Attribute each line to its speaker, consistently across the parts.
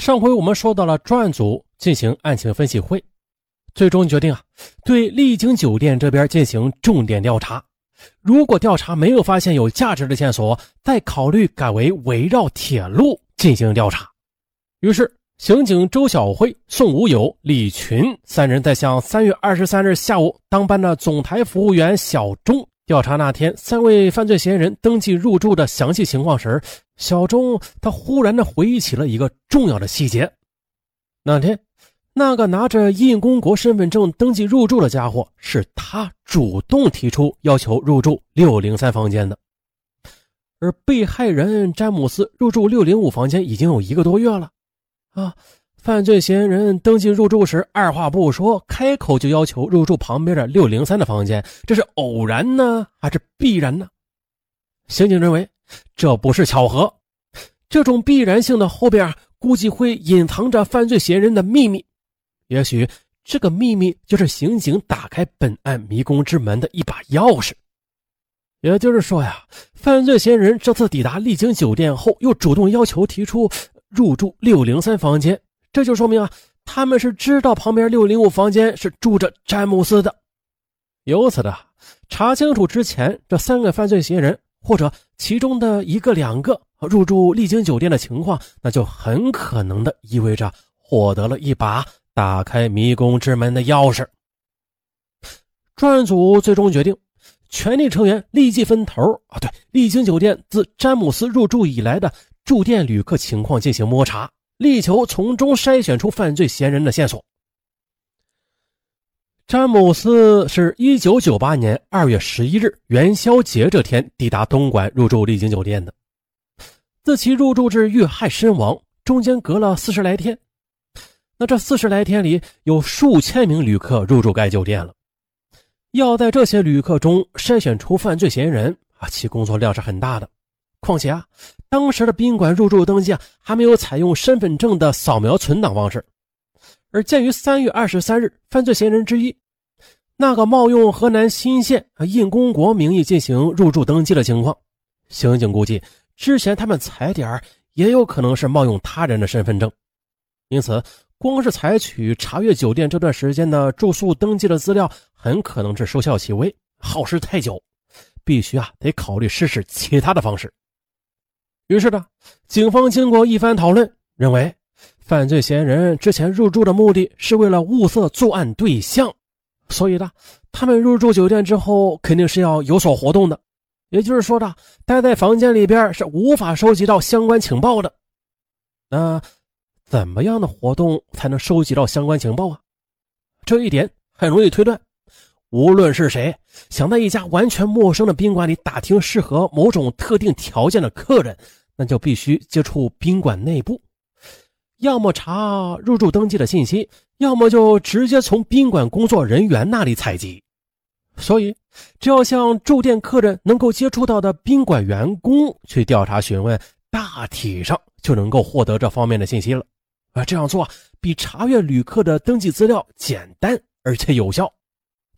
Speaker 1: 上回我们说到了专案组进行案情分析会，最终决定啊，对丽景酒店这边进行重点调查。如果调查没有发现有价值的线索，再考虑改为围绕铁路进行调查。于是，刑警周小辉、宋无友、李群三人在向三月二十三日下午当班的总台服务员小钟调查那天三位犯罪嫌疑人登记入住的详细情况时。小钟他忽然的回忆起了一个重要的细节：那天，那个拿着印公国身份证登记入住的家伙，是他主动提出要求入住六零三房间的。而被害人詹姆斯入住六零五房间已经有一个多月了，啊，犯罪嫌疑人登记入住时二话不说，开口就要求入住旁边的六零三的房间，这是偶然呢，还是必然呢？刑警认为。这不是巧合，这种必然性的后边估计会隐藏着犯罪嫌疑人的秘密，也许这个秘密就是刑警打开本案迷宫之门的一把钥匙。也就是说呀，犯罪嫌疑人这次抵达丽景酒店后，又主动要求提出入住六零三房间，这就说明啊，他们是知道旁边六零五房间是住着詹姆斯的。由此的查清楚之前这三个犯罪嫌疑人。或者其中的一个、两个入住丽晶酒店的情况，那就很可能的意味着获得了一把打开迷宫之门的钥匙。专案组最终决定，全体成员立即分头啊，对丽晶酒店自詹姆斯入住以来的住店旅客情况进行摸查，力求从中筛选出犯罪嫌疑人的线索。詹姆斯是一九九八年二月十一日元宵节这天抵达东莞入住丽景酒店的。自其入住至遇害身亡，中间隔了四十来天。那这四十来天里，有数千名旅客入住该酒店了。要在这些旅客中筛选出犯罪嫌疑人啊，其工作量是很大的。况且啊，当时的宾馆入住登记啊，还没有采用身份证的扫描存档方式。而鉴于三月二十三日犯罪嫌疑人之一，那个冒用河南新县啊印公国名义进行入住登记的情况，刑警估计之前他们踩点也有可能是冒用他人的身份证，因此光是采取查阅酒店这段时间的住宿登记的资料，很可能是收效其微，耗时太久，必须啊得考虑试试其他的方式。于是呢，警方经过一番讨论，认为。犯罪嫌疑人之前入住的目的是为了物色作案对象，所以呢，他们入住酒店之后肯定是要有所活动的。也就是说的，待在房间里边是无法收集到相关情报的。那怎么样的活动才能收集到相关情报啊？这一点很容易推断。无论是谁想在一家完全陌生的宾馆里打听适合某种特定条件的客人，那就必须接触宾馆内部。要么查入住登记的信息，要么就直接从宾馆工作人员那里采集。所以，只要向住店客人能够接触到的宾馆员工去调查询问，大体上就能够获得这方面的信息了。啊，这样做比查阅旅客的登记资料简单而且有效。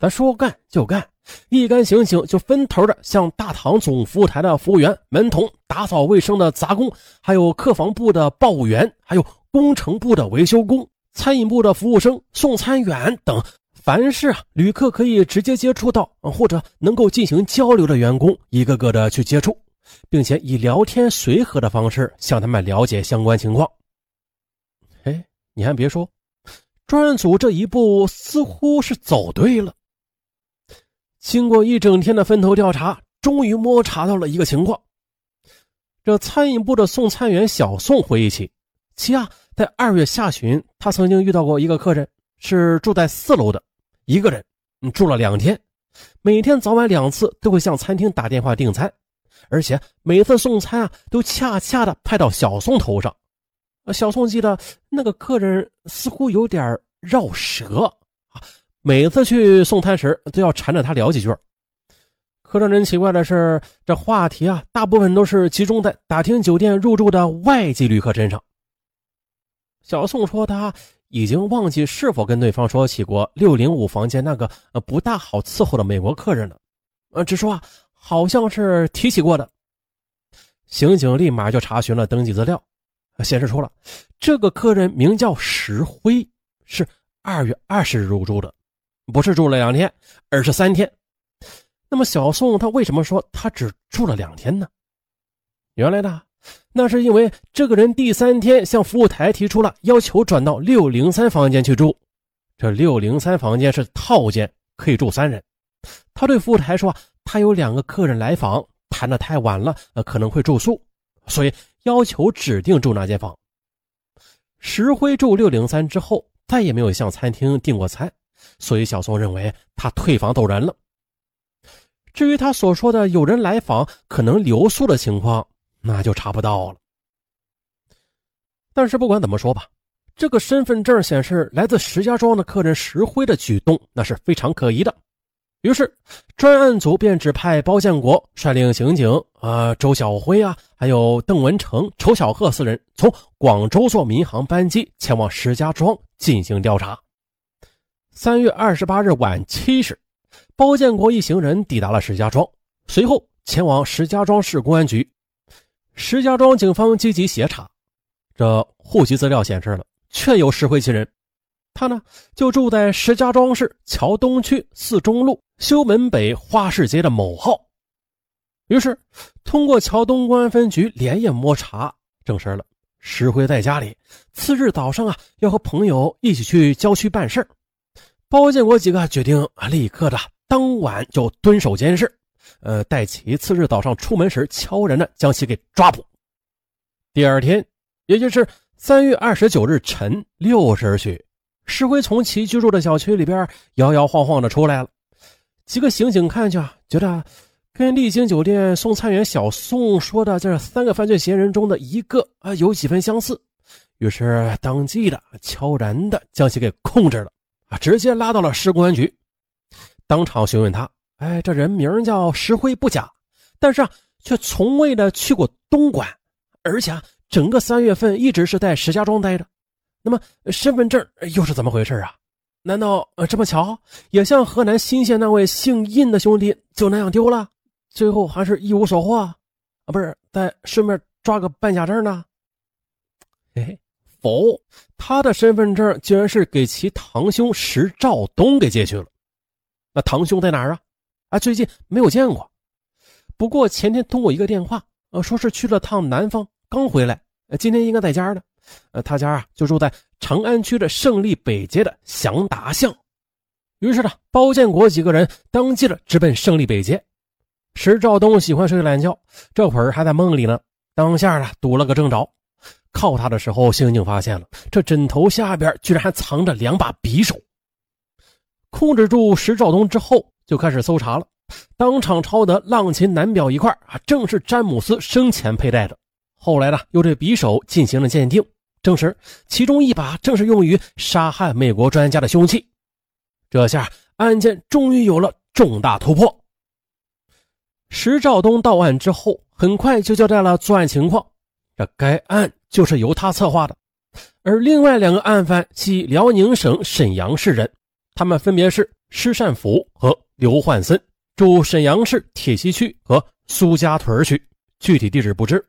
Speaker 1: 咱说干就干，一干刑警就分头的向大堂总服务台的服务员、门童、打扫卫生的杂工，还有客房部的报务员，还有。工程部的维修工、餐饮部的服务生、送餐员等，凡是啊旅客可以直接接触到或者能够进行交流的员工，一个个的去接触，并且以聊天随和的方式向他们了解相关情况。哎，你还别说，专案组这一步似乎是走对了。经过一整天的分头调查，终于摸查到了一个情况。这餐饮部的送餐员小宋回忆起，其啊。在二月下旬，他曾经遇到过一个客人，是住在四楼的，一个人，住了两天，每天早晚两次都会向餐厅打电话订餐，而且每次送餐啊，都恰恰的派到小宋头上。小宋记得那个客人似乎有点绕舌啊，每次去送餐时都要缠着他聊几句。可让人奇怪的是，这话题啊，大部分都是集中在打听酒店入住的外籍旅客身上。小宋说：“他已经忘记是否跟对方说起过六零五房间那个呃不大好伺候的美国客人了，呃，只说啊，好像是提起过的。”刑警立马就查询了登记资料，显示出了这个客人名叫石辉，是二月二十日入住的，不是住了两天，而是三天。那么小宋他为什么说他只住了两天呢？原来呢，那是因为这个人第三天向服务台提出了要求转到六零三房间去住，这六零三房间是套间，可以住三人。他对服务台说，他有两个客人来访，谈的太晚了，呃，可能会住宿，所以要求指定住那间房。石辉住六零三之后，再也没有向餐厅订过餐，所以小宋认为他退房走人了。至于他所说的有人来访可能留宿的情况，那就查不到了。但是不管怎么说吧，这个身份证显示来自石家庄的客人石辉的举动，那是非常可疑的。于是专案组便指派包建国率领刑警啊周小辉啊，还有邓文成、仇小鹤四人，从广州坐民航班机前往石家庄进行调查。三月二十八日晚七时。包建国一行人抵达了石家庄，随后前往石家庄市公安局。石家庄警方积极协查，这户籍资料显示了确有石灰其人，他呢就住在石家庄市桥东区四中路修门北花市街的某号。于是，通过桥东公安分局连夜摸查，证实了石辉在家里。次日早上啊，要和朋友一起去郊区办事包建国几个决定立刻的。当晚就蹲守监视，呃，待其次日早上出门时，悄然的将其给抓捕。第二天，也就是三月二十九日晨六时许，石辉从其居住的小区里边摇摇晃晃的出来了。几个刑警看去啊，觉得跟丽晶酒店送餐员小宋说的这三个犯罪嫌疑人中的一个啊有几分相似，于是当即的悄然的将其给控制了，啊，直接拉到了市公安局。当场询问他，哎，这人名叫石辉不假，但是啊，却从未的去过东莞，而且啊，整个三月份一直是在石家庄待着。那么身份证又是怎么回事啊？难道呃这么巧，也像河南新县那位姓印的兄弟就那样丢了，最后还是一无所获啊？不是，再顺便抓个办假证呢？嘿 嘿，否，他的身份证居然是给其堂兄石兆东给借去了。那堂兄在哪儿啊？啊，最近没有见过。不过前天通过一个电话，呃，说是去了趟南方，刚回来。呃，今天应该在家呢。呃，他家啊就住在长安区的胜利北街的祥达巷。于是呢，包建国几个人当即的直奔胜利北街。石兆东喜欢睡懒觉，这会儿还在梦里呢。当下呢，堵了个正着。靠他的时候，刑警发现了这枕头下边居然还藏着两把匕首。控制住石兆东之后，就开始搜查了。当场抄得浪琴男表一块啊，正是詹姆斯生前佩戴的。后来呢，又对匕首进行了鉴定，证实其中一把正是用于杀害美国专家的凶器。这下案件终于有了重大突破。石兆东到案之后，很快就交代了作案情况。这该案就是由他策划的，而另外两个案犯系辽宁省沈阳市人。他们分别是施善福和刘焕森，住沈阳市铁西区和苏家屯区，具体地址不知。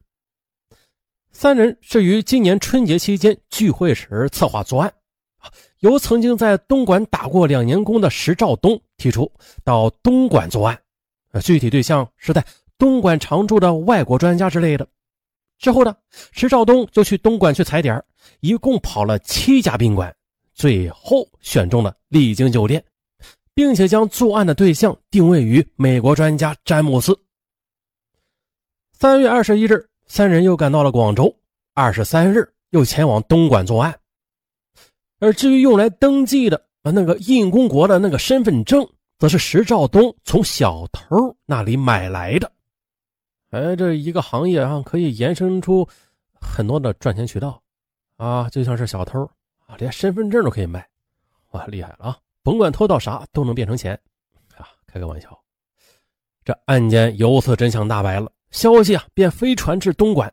Speaker 1: 三人是于今年春节期间聚会时策划作案，由曾经在东莞打过两年工的石兆东提出到东莞作案，呃具体对象是在东莞常住的外国专家之类的。之后呢，石兆东就去东莞去踩点，一共跑了七家宾馆。最后选中了丽晶酒店，并且将作案的对象定位于美国专家詹姆斯。三月二十一日，三人又赶到了广州，二十三日又前往东莞作案。而至于用来登记的那个印公国的那个身份证，则是石兆东从小偷那里买来的。哎，这一个行业啊，可以延伸出很多的赚钱渠道啊，就像是小偷啊。连身份证都可以卖，哇，厉害了啊！甭管偷到啥都能变成钱，啊，开个玩笑。这案件由此真相大白了，消息啊便飞传至东莞。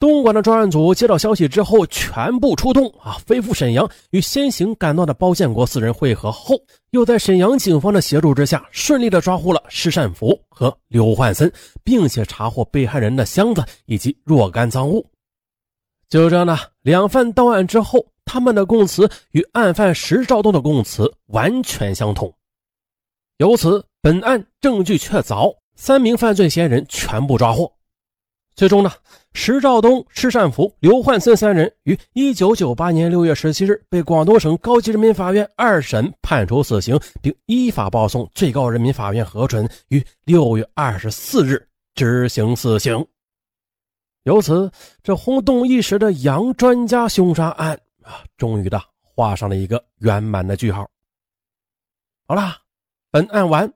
Speaker 1: 东莞的专案组接到消息之后，全部出动啊，飞赴沈阳，与先行赶到的包建国四人会合后，又在沈阳警方的协助之下，顺利的抓获了施善福和刘焕森，并且查获被害人的箱子以及若干赃物。就这样呢，两犯到案之后，他们的供词与案犯石兆东的供词完全相同，由此本案证据确凿，三名犯罪嫌疑人全部抓获。最终呢，石兆东、施善福、刘焕森三人于一九九八年六月十七日被广东省高级人民法院二审判处死刑，并依法报送最高人民法院核准，于六月二十四日执行死刑。由此，这轰动一时的杨专家凶杀案啊，终于的画上了一个圆满的句号。好了，本案完。